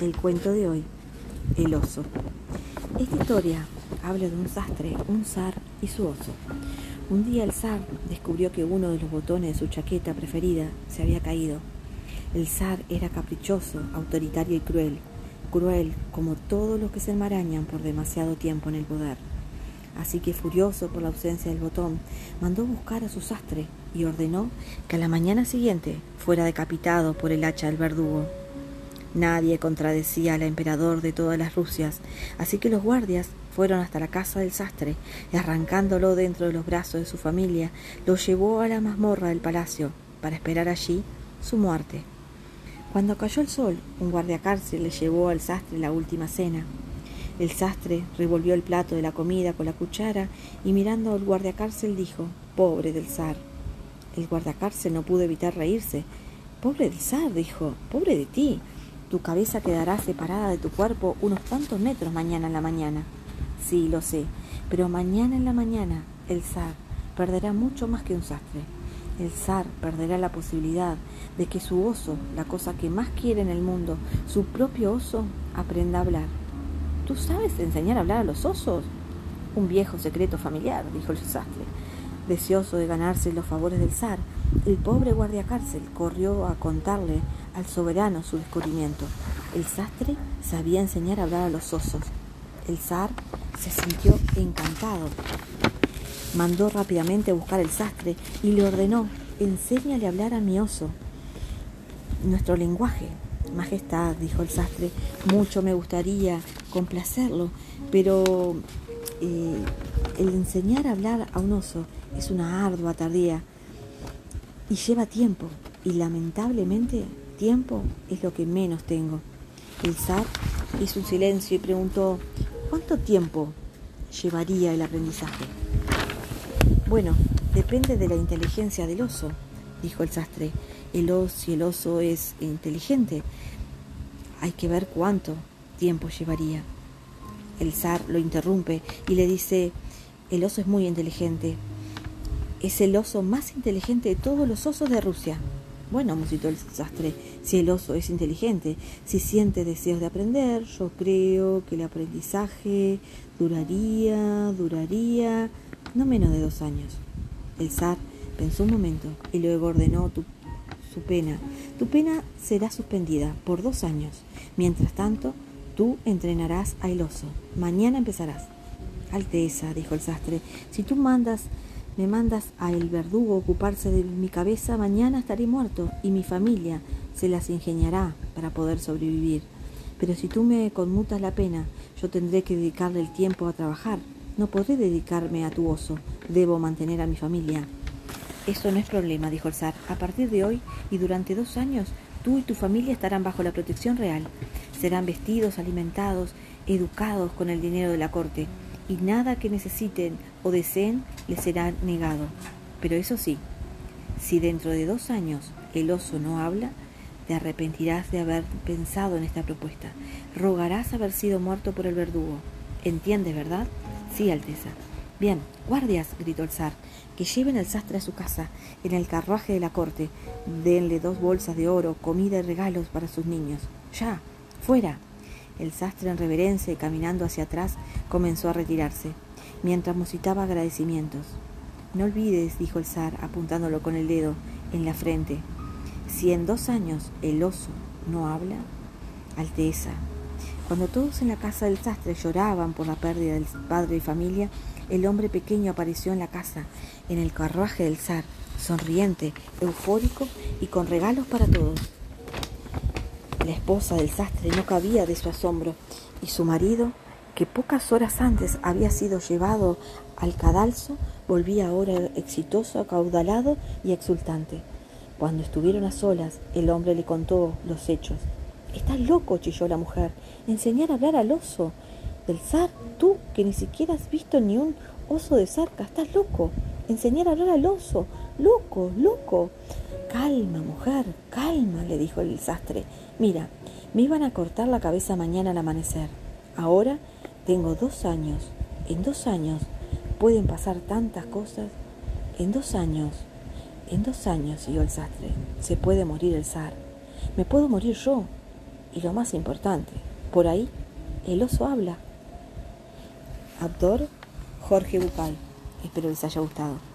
El cuento de hoy, El oso. Esta historia habla de un sastre, un zar y su oso. Un día el zar descubrió que uno de los botones de su chaqueta preferida se había caído. El zar era caprichoso, autoritario y cruel, cruel como todos los que se enmarañan por demasiado tiempo en el poder. Así que furioso por la ausencia del botón, mandó buscar a su sastre y ordenó que a la mañana siguiente fuera decapitado por el hacha del verdugo. Nadie contradecía al emperador de todas las Rusias, así que los guardias fueron hasta la casa del sastre y arrancándolo dentro de los brazos de su familia, lo llevó a la mazmorra del palacio para esperar allí su muerte. Cuando cayó el sol, un guardiacárcel le llevó al sastre la última cena. El sastre revolvió el plato de la comida con la cuchara y mirando al guardiacárcel dijo, pobre del zar. El guardiacárcel no pudo evitar reírse. Pobre del zar, dijo, pobre de ti. Tu cabeza quedará separada de tu cuerpo unos tantos metros mañana en la mañana. Sí, lo sé, pero mañana en la mañana el zar perderá mucho más que un sastre. El zar perderá la posibilidad de que su oso, la cosa que más quiere en el mundo, su propio oso, aprenda a hablar. ¿Tú sabes enseñar a hablar a los osos? Un viejo secreto familiar, dijo el sastre. Deseoso de ganarse los favores del zar, el pobre guardiacárcel corrió a contarle al soberano su descubrimiento. El sastre sabía enseñar a hablar a los osos. El zar se sintió encantado. Mandó rápidamente a buscar el sastre y le ordenó, enséñale a hablar a mi oso. Nuestro lenguaje. Majestad, dijo el sastre, mucho me gustaría complacerlo, pero eh, el enseñar a hablar a un oso es una ardua tardía y lleva tiempo, y lamentablemente tiempo es lo que menos tengo. El zar hizo un silencio y preguntó, ¿cuánto tiempo llevaría el aprendizaje? Bueno, depende de la inteligencia del oso, dijo el sastre. El oso, si el oso es inteligente, hay que ver cuánto tiempo llevaría. El zar lo interrumpe y le dice, el oso es muy inteligente. Es el oso más inteligente de todos los osos de Rusia. Bueno, musitó el sastre, si el oso es inteligente, si siente deseos de aprender, yo creo que el aprendizaje duraría, duraría, no menos de dos años. El zar pensó un momento y luego ordenó su pena. Tu pena será suspendida por dos años. Mientras tanto, tú entrenarás al oso. Mañana empezarás. Alteza, dijo el sastre, si tú mandas me mandas a el verdugo ocuparse de mi cabeza, mañana estaré muerto y mi familia se las ingeniará para poder sobrevivir. Pero si tú me conmutas la pena, yo tendré que dedicarle el tiempo a trabajar. No podré dedicarme a tu oso. Debo mantener a mi familia. Eso no es problema, dijo el zar. A partir de hoy y durante dos años, tú y tu familia estarán bajo la protección real. Serán vestidos, alimentados, educados con el dinero de la corte y nada que necesiten o deseen les será negado. Pero eso sí, si dentro de dos años el oso no habla, te arrepentirás de haber pensado en esta propuesta. Rogarás haber sido muerto por el verdugo. ¿Entiendes, verdad? Sí, Alteza. Bien, guardias, gritó el zar, que lleven al sastre a su casa, en el carruaje de la corte. Denle dos bolsas de oro, comida y regalos para sus niños. Ya, fuera. El sastre en reverencia y caminando hacia atrás comenzó a retirarse, mientras musitaba agradecimientos. No olvides, dijo el zar, apuntándolo con el dedo en la frente, si en dos años el oso no habla, Alteza. Cuando todos en la casa del sastre lloraban por la pérdida del padre y familia, el hombre pequeño apareció en la casa, en el carruaje del zar, sonriente, eufórico y con regalos para todos. La esposa del sastre no cabía de su asombro y su marido, que pocas horas antes había sido llevado al cadalso, volvía ahora exitoso, acaudalado y exultante. Cuando estuvieron a solas, el hombre le contó los hechos. Estás loco, chilló la mujer. Enseñar a hablar al oso. Del zar, tú, que ni siquiera has visto ni un oso de cerca, estás loco. Enseñar a hablar al oso. Loco, loco. Calma, mujer, calma, le dijo el sastre. Mira, me iban a cortar la cabeza mañana al amanecer. Ahora tengo dos años. En dos años pueden pasar tantas cosas. En dos años, en dos años, siguió el sastre, se puede morir el zar. Me puedo morir yo. y lo más importante, por ahí el oso habla. Autor Jorge Bucal. Espero les haya gustado.